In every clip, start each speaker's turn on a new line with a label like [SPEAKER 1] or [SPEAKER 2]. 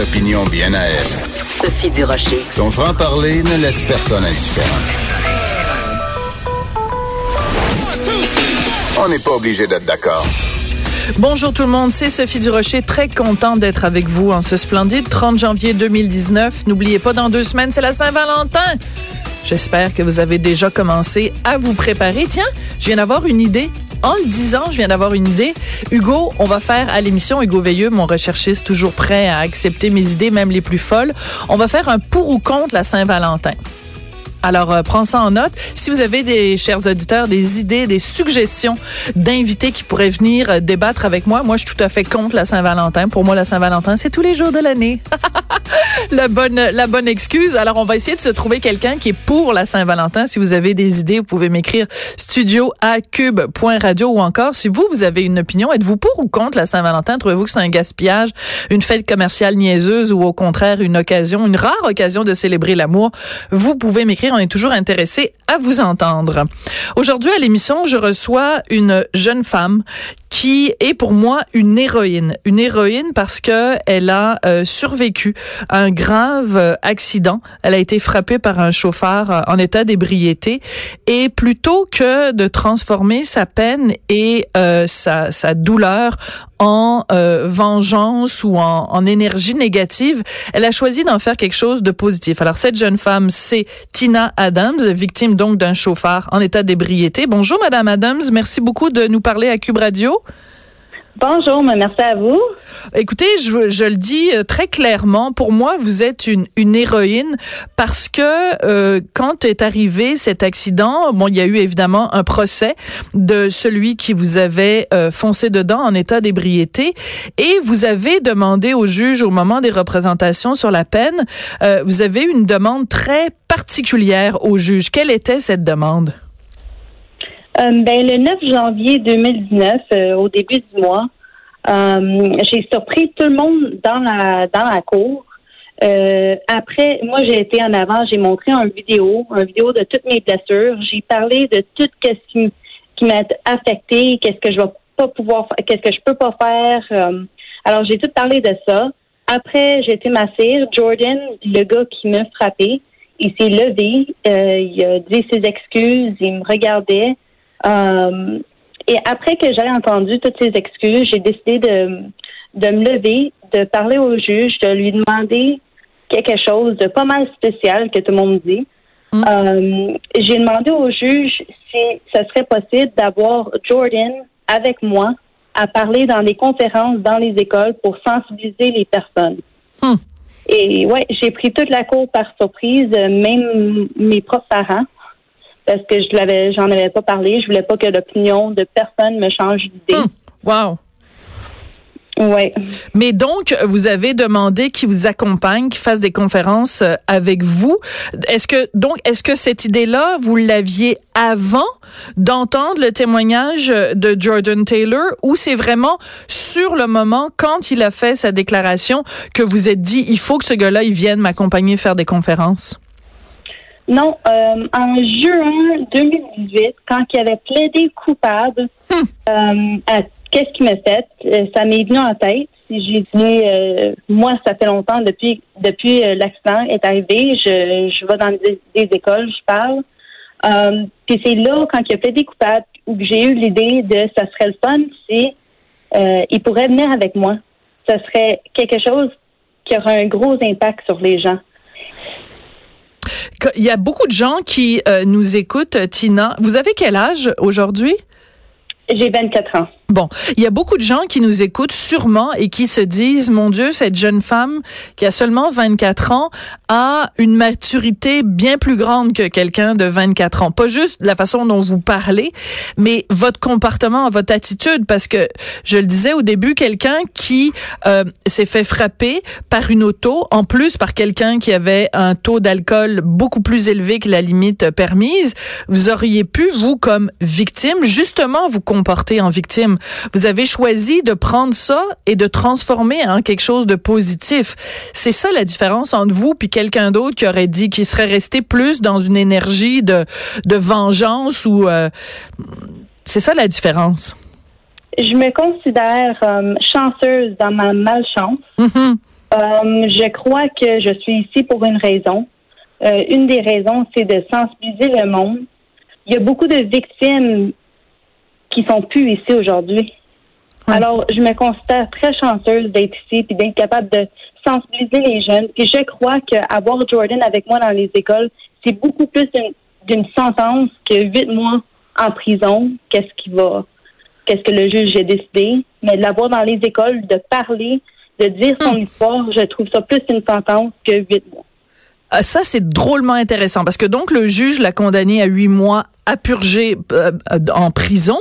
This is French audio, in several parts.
[SPEAKER 1] opinions bien à elle.
[SPEAKER 2] Sophie Durocher.
[SPEAKER 1] Son franc-parler ne laisse personne indifférent. On n'est pas obligé d'être d'accord.
[SPEAKER 3] Bonjour tout le monde, c'est Sophie Durocher, très contente d'être avec vous en ce splendide 30 janvier 2019. N'oubliez pas, dans deux semaines, c'est la Saint-Valentin. J'espère que vous avez déjà commencé à vous préparer. Tiens, je viens d'avoir une idée. En le disant, je viens d'avoir une idée. Hugo, on va faire à l'émission, Hugo Veilleux, mon recherchiste toujours prêt à accepter mes idées, même les plus folles, on va faire un pour ou contre la Saint-Valentin. Alors, euh, prends ça en note. Si vous avez des chers auditeurs, des idées, des suggestions d'invités qui pourraient venir euh, débattre avec moi, moi, je suis tout à fait contre la Saint-Valentin. Pour moi, la Saint-Valentin, c'est tous les jours de l'année. la bonne, la bonne excuse. Alors, on va essayer de se trouver quelqu'un qui est pour la Saint-Valentin. Si vous avez des idées, vous pouvez m'écrire studio ou encore, si vous, vous avez une opinion, êtes-vous pour ou contre la Saint-Valentin? Trouvez-vous que c'est un gaspillage, une fête commerciale niaiseuse ou au contraire une occasion, une rare occasion de célébrer l'amour? Vous pouvez m'écrire on est toujours intéressé à vous entendre. Aujourd'hui à l'émission, je reçois une jeune femme qui est pour moi une héroïne. Une héroïne parce que elle a euh, survécu à un grave euh, accident. Elle a été frappée par un chauffeur euh, en état d'ébriété et plutôt que de transformer sa peine et sa, sa douleur en vengeance ou en, en, énergie négative, elle a choisi d'en faire quelque chose de positif. Alors cette jeune femme, c'est Tina Adams, victime donc d'un chauffeur en état d'ébriété. Bonjour Madame Adams, merci beaucoup de nous parler à Cube Radio.
[SPEAKER 4] Bonjour, merci à vous.
[SPEAKER 3] Écoutez, je, je, le dis euh, très clairement, pour moi, vous êtes une, une héroïne parce que euh, quand est arrivé cet accident, bon, il y a eu évidemment un procès de celui qui vous avait euh, foncé dedans en état d'ébriété et vous avez demandé au juge au moment des représentations sur la peine, vous avez une demande très particulière au juge. Quelle était cette demande?
[SPEAKER 4] Euh, ben, le 9 janvier 2019, euh, au début du mois, euh, j'ai surpris tout le monde dans la dans la cour. après, moi, j'ai été en avant, j'ai montré un vidéo, un vidéo de toutes mes blessures. J'ai parlé de tout ce qui, m'a affecté, qu'est-ce que je vais pas pouvoir, qu'est-ce que je peux pas faire. alors, j'ai tout parlé de ça. Après, j'ai été massée. Jordan, le gars qui m'a frappé, il s'est levé, il a dit ses excuses, il me regardait. Euh, et après que j'ai entendu toutes ces excuses, j'ai décidé de, de me lever, de parler au juge, de lui demander quelque chose de pas mal spécial que tout le monde dit. Mm. Euh, j'ai demandé au juge si ce serait possible d'avoir Jordan avec moi à parler dans les conférences, dans les écoles pour sensibiliser les personnes. Mm. Et ouais, j'ai pris toute la cour par surprise, même mes propres parents parce que je l'avais, j'en avais pas parlé. Je voulais pas que l'opinion de personne me change d'idée.
[SPEAKER 3] Hum, wow.
[SPEAKER 4] Ouais.
[SPEAKER 3] Mais donc, vous avez demandé qu'il vous accompagne, qu'il fasse des conférences euh, avec vous. Est-ce que donc, est-ce que cette idée-là, vous l'aviez avant d'entendre le témoignage de Jordan Taylor, ou c'est vraiment sur le moment, quand il a fait sa déclaration, que vous êtes dit, il faut que ce gars-là, il vienne m'accompagner faire des conférences?
[SPEAKER 4] Non, euh, en juin 2018, quand il avait plaidé coupable hmm. euh, à qu'est-ce qu'il m'a fait, euh, ça m'est venu en tête. J'ai dit, moi, ça fait longtemps depuis depuis l'accident est arrivé, je, je vais dans des, écoles, je parle. Puis c'est là, quand il a plaidé coupable, où j'ai eu l'idée de, ça serait le fun si il pourrait venir avec moi. Ça serait quelque chose qui aurait un gros impact sur les gens.
[SPEAKER 3] Il y a beaucoup de gens qui euh, nous écoutent, Tina. Vous avez quel âge aujourd'hui?
[SPEAKER 4] J'ai 24 ans.
[SPEAKER 3] Bon, il y a beaucoup de gens qui nous écoutent sûrement et qui se disent, mon Dieu, cette jeune femme qui a seulement 24 ans a une maturité bien plus grande que quelqu'un de 24 ans. Pas juste la façon dont vous parlez, mais votre comportement, votre attitude, parce que je le disais au début, quelqu'un qui euh, s'est fait frapper par une auto, en plus par quelqu'un qui avait un taux d'alcool beaucoup plus élevé que la limite permise, vous auriez pu, vous, comme victime, justement vous comporter en victime. Vous avez choisi de prendre ça et de transformer en quelque chose de positif. C'est ça la différence entre vous puis quelqu'un d'autre qui aurait dit qu'il serait resté plus dans une énergie de, de vengeance ou euh, c'est ça la différence?
[SPEAKER 4] Je me considère euh, chanceuse dans ma malchance.
[SPEAKER 3] Mm-hmm.
[SPEAKER 4] Euh, je crois que je suis ici pour une raison. Une des raisons, c'est de sensibiliser le monde. Il y a beaucoup de victimes qui sont plus ici aujourd'hui.
[SPEAKER 3] Ouais.
[SPEAKER 4] Alors, je me considère très chanceuse d'être ici puis d'être capable de sensibiliser les jeunes. Puis je crois qu'avoir Jordan avec moi dans les écoles, c'est beaucoup plus d'une- d'une sentence que huit mois en prison. Qu'est-ce qui va, qu'est-ce que le juge a décidé. Mais de l'avoir dans les écoles, de parler, de dire son histoire, je trouve ça plus une sentence que huit mois.
[SPEAKER 3] Ah, Ça, c'est drôlement intéressant parce que donc le juge l'a condamné à huit mois à purger euh, euh, en prison.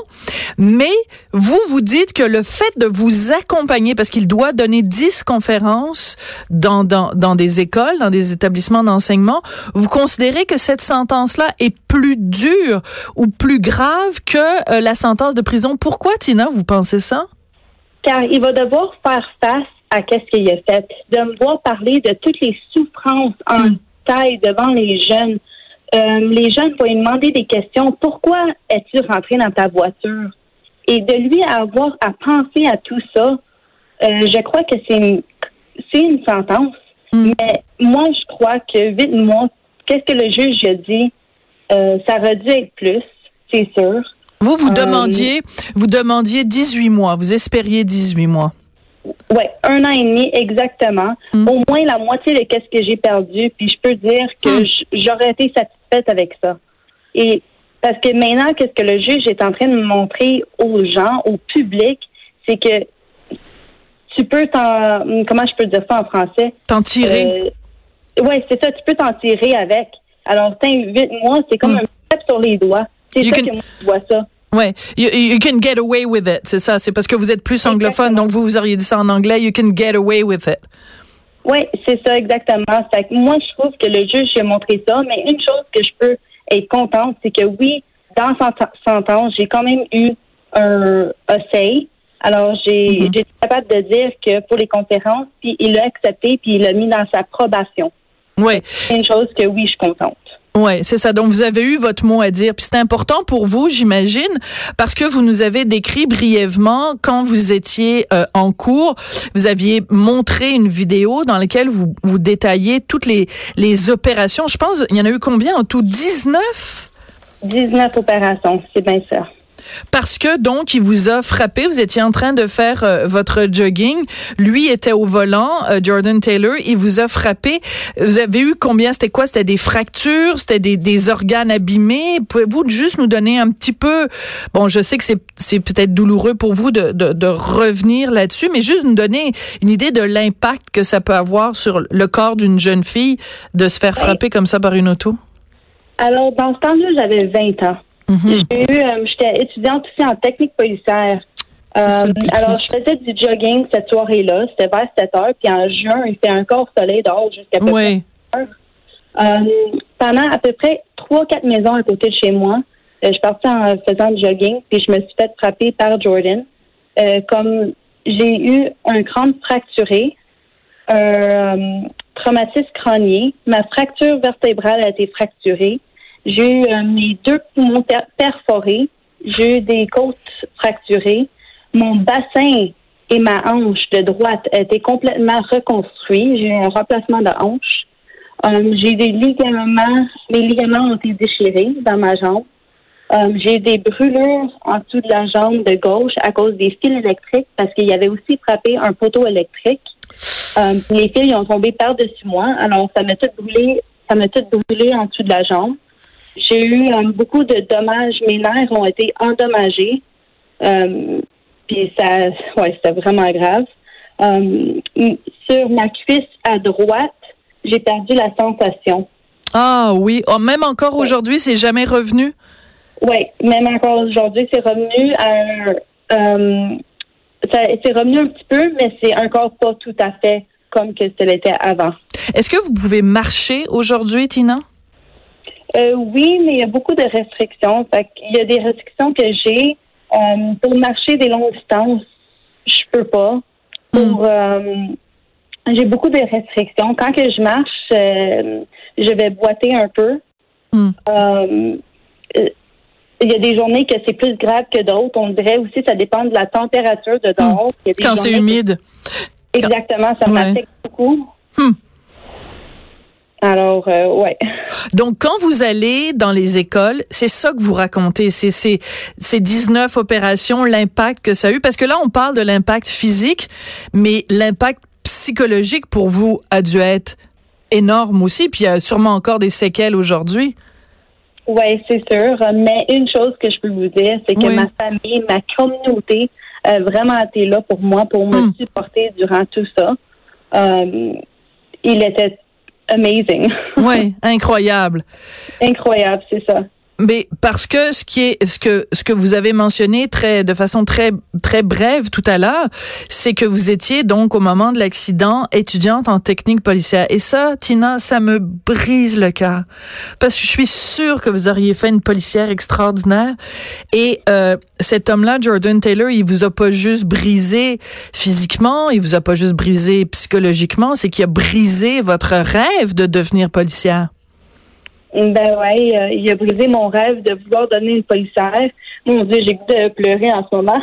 [SPEAKER 3] Mais vous, vous dites que le fait de vous accompagner, parce qu'il doit donner 10 conférences dans, dans, dans des écoles, dans des établissements d'enseignement, vous considérez que cette sentence-là est plus dure ou plus grave que euh, la sentence de prison. Pourquoi, Tina, vous pensez ça?
[SPEAKER 4] car il va devoir faire face à qu'est-ce qu'il a fait, de me voir parler de toutes les souffrances en taille devant les jeunes. Euh, les jeunes vont lui demander des questions. Pourquoi es-tu rentré dans ta voiture? Et de lui avoir à penser à tout ça, euh, je crois que c'est une, c'est une sentence.
[SPEAKER 3] Mm.
[SPEAKER 4] Mais moi, je crois que huit mois, qu'est-ce que le juge a dit? Euh, ça aurait dû être plus, c'est sûr.
[SPEAKER 3] Vous, vous demandiez, vous demandiez 18 mois, vous espériez 18 mois.
[SPEAKER 4] Oui, un an et demi exactement.
[SPEAKER 3] Mm.
[SPEAKER 4] Au moins la moitié de qu'est-ce que j'ai perdu, puis je peux dire que
[SPEAKER 3] Mm.
[SPEAKER 4] j- j'aurais été satisfaite avec ça. Et parce que maintenant, qu'est-ce que le juge est en train de montrer aux gens, au public, c'est que tu peux t'en, comment je peux dire ça en français?
[SPEAKER 3] T'en tirer.
[SPEAKER 4] oui, c'est ça, tu peux t'en tirer avec. Alors, huit mois, c'est comme
[SPEAKER 3] Mm.
[SPEAKER 4] un step sur les doigts. C'est ça
[SPEAKER 3] can-
[SPEAKER 4] que moi, je vois ça.
[SPEAKER 3] Ouais, you, you can get away with it, c'est ça. C'est parce que vous êtes plus anglophone,
[SPEAKER 4] Exactement.
[SPEAKER 3] donc vous vous auriez dit ça en anglais. You can get away with it.
[SPEAKER 4] Oui, c'est ça exactement. Moi, je trouve que le juge a montré ça, mais une chose que je peux être contente, c'est que oui, dans sa sentence, j'ai quand même eu un, say. Alors, j'ai
[SPEAKER 3] Mhm.
[SPEAKER 4] j'ai été capable de dire que pour les conférences, puis il l'a accepté, puis il l'a mis dans sa probation.
[SPEAKER 3] Ouais,
[SPEAKER 4] C'est une chose que oui, je suis contente.
[SPEAKER 3] Ouais, c'est ça. Donc vous avez eu votre mot à dire, puis c'est important pour vous, j'imagine, parce que vous nous avez décrit brièvement quand vous étiez euh, en cours, vous aviez montré une vidéo dans laquelle vous vous détaillez toutes les les opérations. Je pense, il y en a eu combien en tout? 19
[SPEAKER 4] 19 opérations, c'est bien ça.
[SPEAKER 3] Parce que donc il vous a frappé, vous étiez en train de faire euh, votre jogging, lui était au volant, euh, Jordan Taylor, il vous a frappé. Vous avez eu combien? C'était quoi? C'était des fractures, c'était des, des organes abîmés? Pouvez-vous juste nous donner un petit peu Bon, je sais que c'est c'est peut-être douloureux pour vous de, de, de revenir là-dessus, mais juste nous donner une idée de l'impact que ça peut avoir sur le corps d'une jeune fille de se faire frapper comme ça par une auto.
[SPEAKER 4] Alors, dans ce temps-là, j'avais 20 ans.
[SPEAKER 3] Mhm.
[SPEAKER 4] J'ai eu, euh, j'étais étudiante aussi en technique policière. Euh, alors, je faisais du jogging cette soirée-là. C'était vers 7 heures. Puis en juin, il fait encore soleil dehors jusqu'à peu
[SPEAKER 3] Oui.
[SPEAKER 4] près. Euh, pendant à peu près 3-4 maisons à côté de chez moi, euh, je partais en faisant du jogging. Puis je me suis fait frapper par Jordan. Comme j'ai eu un crâne fracturé, un traumatisme crânien, ma fracture vertébrale a été fracturée. J'ai eu euh, mes deux poumons per- perforés. J'ai eu des côtes fracturées. Mon bassin et ma hanche de droite été complètement reconstruits. J'ai eu un remplacement de hanche. Euh, j'ai des ligaments. Les ligaments ont été déchirés dans ma jambe. Euh, j'ai eu des brûlures en dessous de la jambe de gauche à cause des fils électriques parce qu'il y avait aussi frappé un poteau électrique. Euh, les fils ils ont tombé par-dessus moi. Alors, ça m'a tout brûlé, ça m'a tout brûlé en dessous de la jambe. J'ai eu euh, beaucoup de dommages. Mes nerfs ont été endommagés. Euh, puis ça, ouais, c'était vraiment grave. Euh, sur ma cuisse à droite, j'ai perdu la sensation.
[SPEAKER 3] Ah oui, Oh, même encore aujourd'hui, c'est jamais revenu?
[SPEAKER 4] Oui, même encore aujourd'hui, c'est revenu à un. ça- c'est revenu un petit peu, mais c'est encore pas tout à fait comme que ce l'était avant.
[SPEAKER 3] Est-ce que vous pouvez marcher aujourd'hui, Tina?
[SPEAKER 4] Euh, oui, mais il y a beaucoup de restrictions. Fait il y a des restrictions que j'ai. Euh, pour marcher des longues distances, je peux pas. Pour euh, j'ai beaucoup de restrictions. Quand que je marche, euh, je vais boiter un peu.
[SPEAKER 3] Mm.
[SPEAKER 4] Euh, euh, il y a des journées que c'est plus grave que d'autres. On dirait aussi ça dépend de la température de dehors. Des
[SPEAKER 3] Quand c'est humide.
[SPEAKER 4] Exactement, ça
[SPEAKER 3] Ouais.
[SPEAKER 4] m'affecte beaucoup.
[SPEAKER 3] Hmm.
[SPEAKER 4] Alors, euh, ouais.
[SPEAKER 3] Donc, quand vous allez dans les écoles, c'est ça que vous racontez, c'est ces 19 opérations, l'impact que ça a eu, parce que là, on parle de l'impact physique, mais l'impact psychologique pour vous a dû être énorme aussi, puis il y a sûrement encore des séquelles aujourd'hui.
[SPEAKER 4] Oui, c'est sûr. Mais une chose que je peux vous dire, c'est que
[SPEAKER 3] Oui.
[SPEAKER 4] ma famille, ma communauté a vraiment été là pour moi, pour me
[SPEAKER 3] Hmm.
[SPEAKER 4] supporter durant tout ça. Euh, il était amazing.
[SPEAKER 3] Oui, incroyable.
[SPEAKER 4] Incroyable, c'est ça.
[SPEAKER 3] Mais parce que ce qui est ce que ce que vous avez mentionné très de façon très très brève tout à l'heure, c'est que vous étiez donc au moment de l'accident étudiante en technique policière. Et ça Tina, ça me brise le cœur. Parce que je suis sûre que vous auriez fait une policière extraordinaire. Et euh, cet homme-là Jordan Taylor, il vous a pas juste brisé physiquement, il vous a pas juste brisé psychologiquement, c'est qu'il a brisé votre rêve de devenir policière.
[SPEAKER 4] Ben ouais, euh, il a brisé mon rêve de vouloir donner une policière. Mon Dieu, j'ai goût de pleurer en ce moment.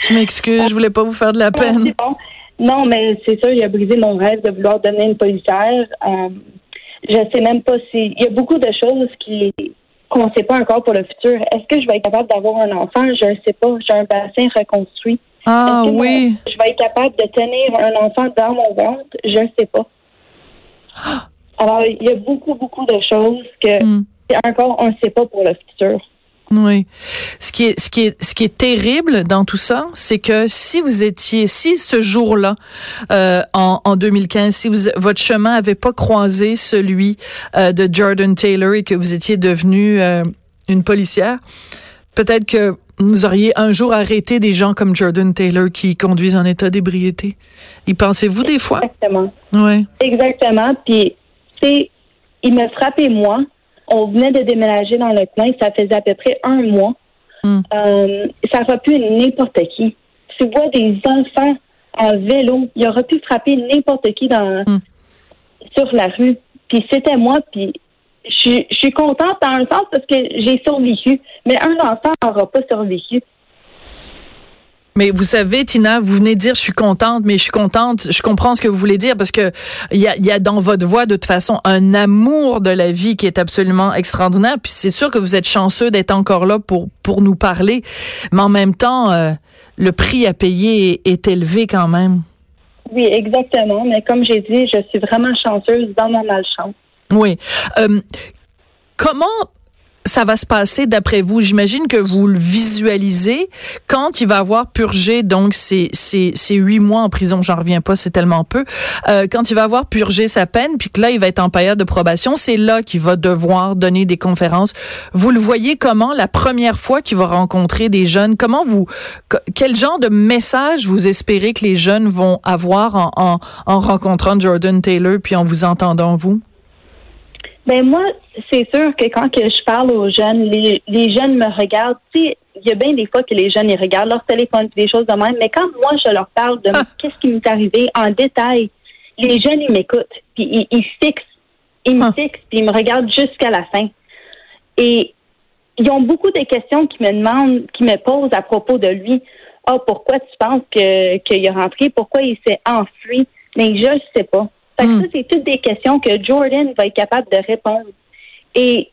[SPEAKER 3] Je m'excuse, je voulais pas vous faire de la peine.
[SPEAKER 4] Bon. Non, mais c'est sûr, il a brisé mon rêve de vouloir donner une policière. Euh, je sais même pas si. Il y a beaucoup de choses qui qu'on ne sait pas encore pour le futur. Est-ce que je vais être capable d'avoir un enfant? Je ne sais pas. J'ai un bassin reconstruit.
[SPEAKER 3] Ah
[SPEAKER 4] Est-ce que
[SPEAKER 3] oui.
[SPEAKER 4] Je vais être capable de tenir un enfant dans mon ventre? Je ne sais pas. Alors, il y a beaucoup, beaucoup de choses que
[SPEAKER 3] Hmm.
[SPEAKER 4] encore on ne sait pas pour le futur.
[SPEAKER 3] Oui. Ce qui est ce qui est ce qui est terrible dans tout ça, c'est que si vous étiez si ce jour-là euh, en, en 2015, si vous, votre chemin avait pas croisé celui euh, de Jordan Taylor et que vous étiez devenu euh, une policière, peut-être que vous auriez un jour arrêté des gens comme Jordan Taylor qui conduisent en état d'ébriété. Y pensez-vous des fois?
[SPEAKER 4] Exactement.
[SPEAKER 3] Ouais.
[SPEAKER 4] Exactement. Puis, il me frappait, moi. On venait de déménager dans le coin. Ça faisait à peu près un mois.
[SPEAKER 3] Hmm.
[SPEAKER 4] Euh, ça aurait pu être n'importe qui. Tu vois des enfants en vélo. Il aurait pu frapper n'importe qui dans,
[SPEAKER 3] Hmm.
[SPEAKER 4] sur la rue. Puis c'était moi. Puis je suis- je suis contente dans un sens parce que j'ai survécu. Mais un enfant n'aura pas survécu.
[SPEAKER 3] Mais vous savez, Tina, vous venez de dire je suis contente, mais je suis contente, je comprends ce que vous voulez dire parce que il y a, y a dans votre voix de toute façon un amour de la vie qui est absolument extraordinaire. Puis c'est sûr que vous êtes chanceux d'être encore là pour pour nous parler, mais en même temps, euh, le prix à payer est, est élevé quand même.
[SPEAKER 4] Oui, exactement. Mais comme j'ai dit, je suis vraiment chanceuse dans ma malchance.
[SPEAKER 3] Oui. Euh, comment ça va se passer d'après vous? J'imagine que vous le visualisez quand il va avoir purgé donc ces, ces, ces huit mois en prison, j'en reviens pas, c'est tellement peu. Euh, quand il va avoir purgé sa peine, puis que là, il va être en période de probation, c'est là qu'il va devoir donner des conférences. Vous le voyez comment la première fois qu'il va rencontrer des jeunes? Comment vous, que- quel genre de message vous espérez que les jeunes vont avoir en, en, en rencontrant Jordan Taylor puis en vous entendant vous?
[SPEAKER 4] Ben moi, c'est sûr que quand que je parle aux jeunes, les, les jeunes me regardent. Tu sais, il y a bien des fois que les jeunes ils regardent leur téléphone, des choses de même. Mais quand moi je leur parle de
[SPEAKER 3] Ah.
[SPEAKER 4] qu'est-ce qui m'est arrivé en détail, les jeunes ils m'écoutent, puis ils, ils fixent, ils me
[SPEAKER 3] Ah.
[SPEAKER 4] fixent, puis ils me regardent jusqu'à la fin. Et ils ont beaucoup de questions qui me demandent, qui me posent à propos de lui. Ah, pourquoi tu penses que qu'il est rentré? Pourquoi il s'est enfui? Mais je ne sais pas. Fait que
[SPEAKER 3] Hmm.
[SPEAKER 4] ça, c'est toutes des questions que Jordan va être capable de répondre. Et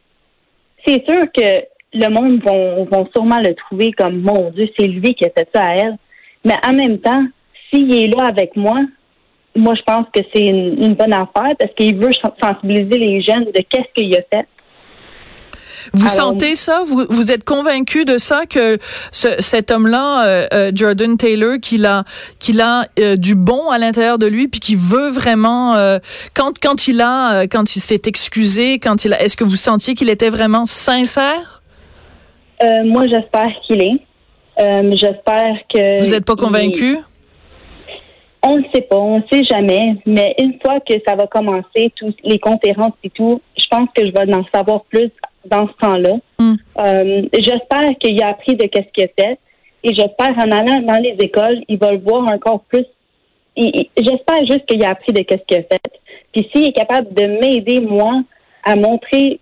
[SPEAKER 4] c'est sûr que le monde vont, vont sûrement le trouver comme mon Dieu, c'est lui qui a fait ça à elle. Mais en même temps, s'il est là avec moi, moi je pense que c'est une, une bonne affaire parce qu'il veut sensibiliser les jeunes de qu'est-ce qu'il a fait.
[SPEAKER 3] Vous
[SPEAKER 4] Alors-
[SPEAKER 3] sentez ça? Vous, vous êtes convaincu de ça que ce- cet homme-là, euh, euh, Jordan Taylor, qu'il a, qu'il a euh, du bon à l'intérieur de lui, puis qu'il veut vraiment quand quand il a, quand il s'est excusé, quand il a, est-ce que vous sentiez qu'il était vraiment sincère?
[SPEAKER 4] Moi j'espère qu'il est. J'espère que.
[SPEAKER 3] Vous n'êtes pas convaincu?
[SPEAKER 4] On ne sait pas, on ne sait jamais, mais une fois que ça va commencer, tous les conférences et tout, je pense que je vais en savoir plus dans ce temps-là.
[SPEAKER 3] Mm.
[SPEAKER 4] Euh, j'espère qu'il a appris de qu'est-ce qu'il a fait et j'espère en allant dans les écoles, il va le voir encore plus. J'espère juste qu'il a appris de qu'est-ce qu'il a fait. Puis s'il est capable de m'aider moi à montrer,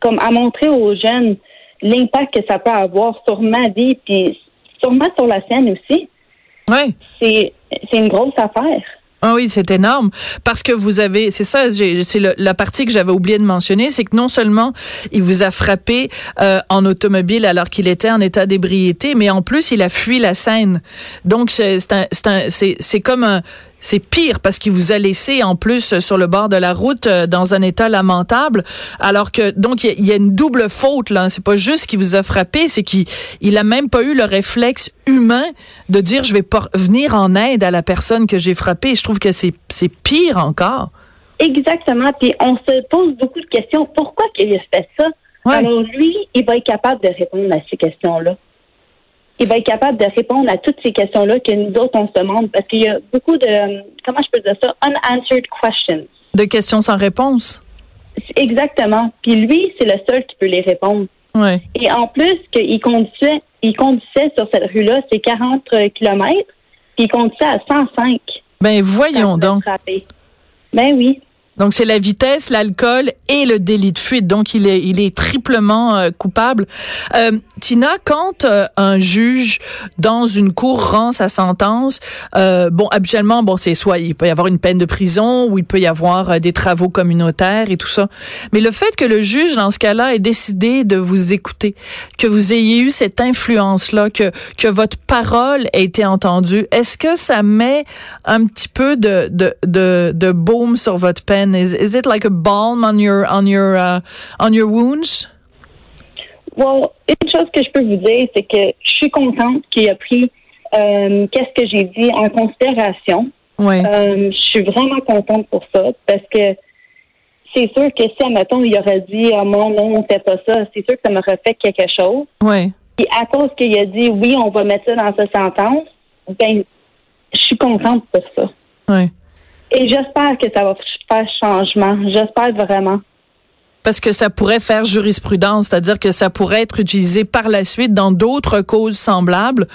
[SPEAKER 4] comme à montrer aux jeunes l'impact que ça peut avoir sur ma vie, puis sûrement sur la sienne aussi
[SPEAKER 3] Oui.
[SPEAKER 4] c'est c'est une grosse affaire.
[SPEAKER 3] Ah oui, c'est énorme parce que vous avez, c'est ça, c'est la partie que j'avais oublié de mentionner, c'est que non seulement il vous a frappé euh, en automobile alors qu'il était en état d'ébriété, mais en plus il a fui la scène. Donc c'est c'est comme un c'est pire parce qu'il vous a laissé en plus sur le bord de la route euh, dans un état lamentable. Alors que donc il y, a une double faute là. C'est pas juste qu'il vous a frappé, c'est qu'il il a même pas eu le réflexe humain de dire je vais venir en aide à la personne que j'ai frappée. Je trouve que c'est c'est pire encore.
[SPEAKER 4] Exactement. Puis on se pose beaucoup de questions. Pourquoi qu'il a fait ça? Alors lui, il va être capable de répondre à ces questions-là il va être capable de répondre à toutes ces questions-là que nous autres, on se demande, parce qu'il y a beaucoup de, comment je peux dire ça, unanswered questions.
[SPEAKER 3] De questions sans réponse?
[SPEAKER 4] Exactement. Puis lui, c'est le seul qui peut les répondre.
[SPEAKER 3] Ouais.
[SPEAKER 4] Et en plus, qu'il conduisait, il conduisait sur cette rue-là, c'est 40 km, puis il conduisait à 105.
[SPEAKER 3] Ben voyons donc.
[SPEAKER 4] Ben oui.
[SPEAKER 3] Donc c'est la vitesse, l'alcool et le délit de fuite. Donc il est il est triplement euh, coupable. Euh, Tina, quand euh, un juge dans une cour rend sa sentence, euh, bon habituellement bon c'est soit il peut y avoir une peine de prison ou il peut y avoir des travaux communautaires et tout ça. Mais le fait que le juge dans ce cas-là ait décidé de vous écouter, que vous ayez eu cette influence là, que que votre parole ait été entendue, est-ce que ça met un petit peu de de de, de baume sur votre peine? Is is it like a balm on your on your uh, on your wounds?
[SPEAKER 4] Well, une chose que je peux vous dire, c'est que je suis contente qu'il a pris euh, qu'est-ce que j'ai dit en considération.
[SPEAKER 3] Oui.
[SPEAKER 4] Euh, je suis vraiment contente pour ça parce que c'est sûr que si, admettons, il aurait dit ah, non, non, on fait pas ça, c'est sûr que ça m'aurait fait quelque chose.
[SPEAKER 3] Oui.
[SPEAKER 4] Et à cause qu'il a dit oui, on va mettre ça dans sa sentence, ben, je suis contente pour ça.
[SPEAKER 3] Oui.
[SPEAKER 4] Et j'espère que ça va faire changement. J'espère vraiment
[SPEAKER 3] parce que ça pourrait faire jurisprudence, c'est-à-dire que ça pourrait être utilisé par la suite dans d'autres causes semblables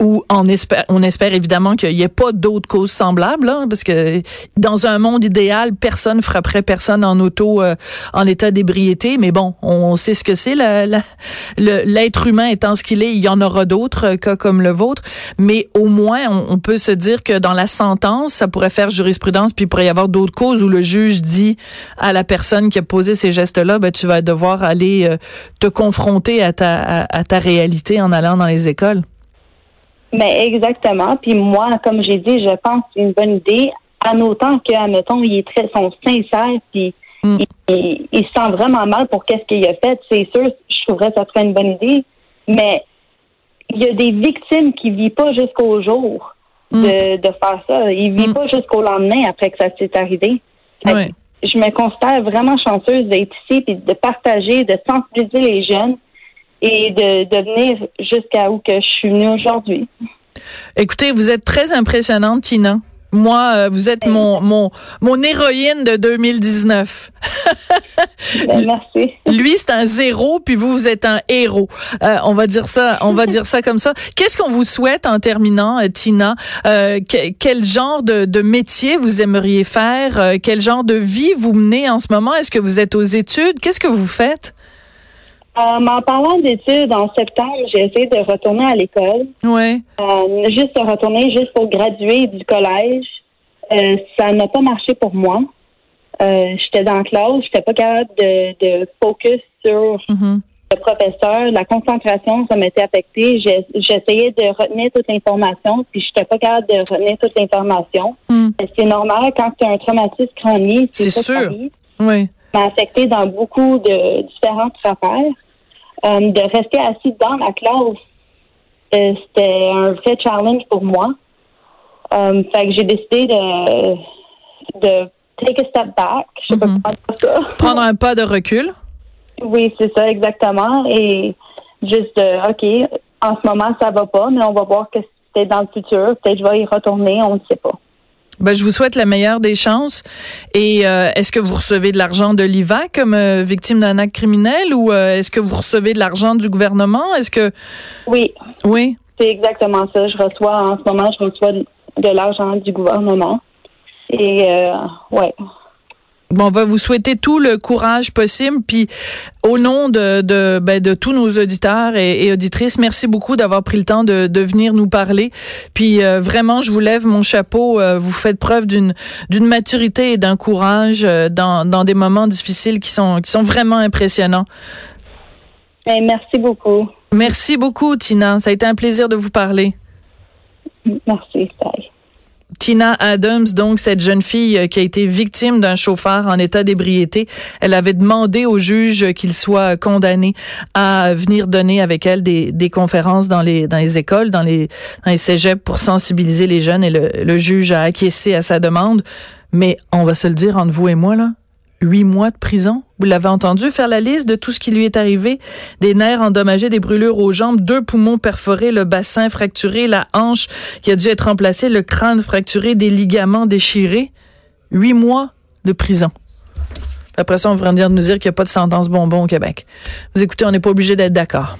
[SPEAKER 3] ou on espère, on espère évidemment qu'il n'y ait pas d'autres causes semblables, hein, parce que dans un monde idéal, personne frapperait personne en auto euh, en état d'ébriété, mais bon, on, sait ce que c'est, l'être humain étant ce qu'il est, il y en aura d'autres euh, cas comme le vôtre, mais au moins on, on, peut se dire que dans la sentence, ça pourrait faire jurisprudence, puis il pourrait y avoir d'autres causes où le juge dit à la personne qui a posé ces gestes là ben, tu vas devoir aller euh, te confronter à ta, à, ta réalité en allant dans les écoles.
[SPEAKER 4] Mais exactement. Puis moi, comme j'ai dit, je pense que c'est une bonne idée, en autant que, admettons, il est très son sincère, puis mm. il, il, se sent vraiment mal pour qu'est-ce qu'il a fait. C'est sûr, je trouverais que ça serait une bonne idée. Mais il y a des victimes qui ne vivent pas jusqu'au jour mm. de, de, faire ça. Ils ne vivent mm. pas jusqu'au lendemain après que ça s'est arrivé je me considère vraiment chanceuse d'être ici et de partager, de sensibiliser les jeunes et de, de venir jusqu'à où que je suis venue aujourd'hui.
[SPEAKER 3] Écoutez, vous êtes très impressionnante, Tina. Moi, euh, vous êtes mon, mon, mon héroïne de 2019.
[SPEAKER 4] Ben, merci.
[SPEAKER 3] Lui, c'est un zéro, puis vous, vous êtes un héros. Euh, on va dire ça, on va dire ça comme ça. Qu'est-ce qu'on vous souhaite en terminant, euh, Tina? Quel genre de, de, métier vous aimeriez faire? Quel genre de vie vous menez en ce moment? Est-ce que vous êtes aux études? Qu'est-ce que vous faites?
[SPEAKER 4] En parlant d'études, en septembre, j'ai essayé de retourner à l'école.
[SPEAKER 3] Oui.
[SPEAKER 4] Euh, juste de retourner, juste pour graduer du collège. Euh, ça n'a pas marché pour moi. Euh, j'étais dans la classe, j'étais pas capable de, de focus sur mm-hmm. le professeur. La concentration, ça m'était affecté. J'essayais de retenir toute l'information, puis j'étais pas capable de retenir toute l'information. Mm. C'est normal quand tu as un traumatisme chronique.
[SPEAKER 3] C'est sûr. Oui.
[SPEAKER 4] m'a affecté dans beaucoup de différentes affaires. Euh, de rester assis dans la classe, euh, c'était un vrai challenge pour moi. Euh, fait que j'ai décidé de, de take a step back. Je sais pas
[SPEAKER 3] mhm. comment ça. Prendre un pas de recul.
[SPEAKER 4] Oui, c'est ça, exactement. Et juste, OK, en ce moment, ça va pas, mais on va voir que c'est dans le futur. Peut-être que je vais y retourner, on ne sait pas.
[SPEAKER 3] Ben, je vous souhaite la meilleure des chances. Et euh, est-ce que vous recevez de l'argent de l'IVA comme euh, victime d'un acte criminel ou euh, est-ce que vous recevez de l'argent du gouvernement? Est-ce que
[SPEAKER 4] Oui.
[SPEAKER 3] Oui.
[SPEAKER 4] C'est exactement ça. Je reçois en ce moment, je reçois de, l'argent du gouvernement. Et ouais.
[SPEAKER 3] Bon, on va vous souhaiter tout le courage possible. Puis, au nom de de, ben, de tous nos auditeurs et, auditrices, merci beaucoup d'avoir pris le temps de, de venir nous parler. Puis, euh, vraiment, je vous lève mon chapeau. Euh, vous faites preuve d'une d'une maturité et d'un courage euh, dans dans des moments difficiles qui sont qui sont vraiment impressionnants.
[SPEAKER 4] Ben, merci beaucoup.
[SPEAKER 3] Merci beaucoup, Tina. Ça a été un plaisir de vous parler.
[SPEAKER 4] Merci. Bye.
[SPEAKER 3] Tina Adams, donc cette jeune fille euh, qui a été victime d'un chauffeur en état d'ébriété, elle avait demandé au juge qu'il soit condamné à venir donner avec elle des, conférences dans les écoles, dans les dans les cégeps pour sensibiliser les jeunes et le, le juge a acquiescé à sa demande. Mais on va se le dire entre vous et moi là, huit mois de prison? Vous l'avez entendu faire la liste de tout ce qui lui est arrivé. Des nerfs endommagés, des brûlures aux jambes, deux poumons perforés, le bassin fracturé, la hanche qui a dû être remplacée, le crâne fracturé, des ligaments déchirés. Huit mois de prison. Après ça, on va venir nous dire qu'il n'y a pas de sentence bonbon au Québec. Vous écoutez, on n'est pas obligé d'être d'accord.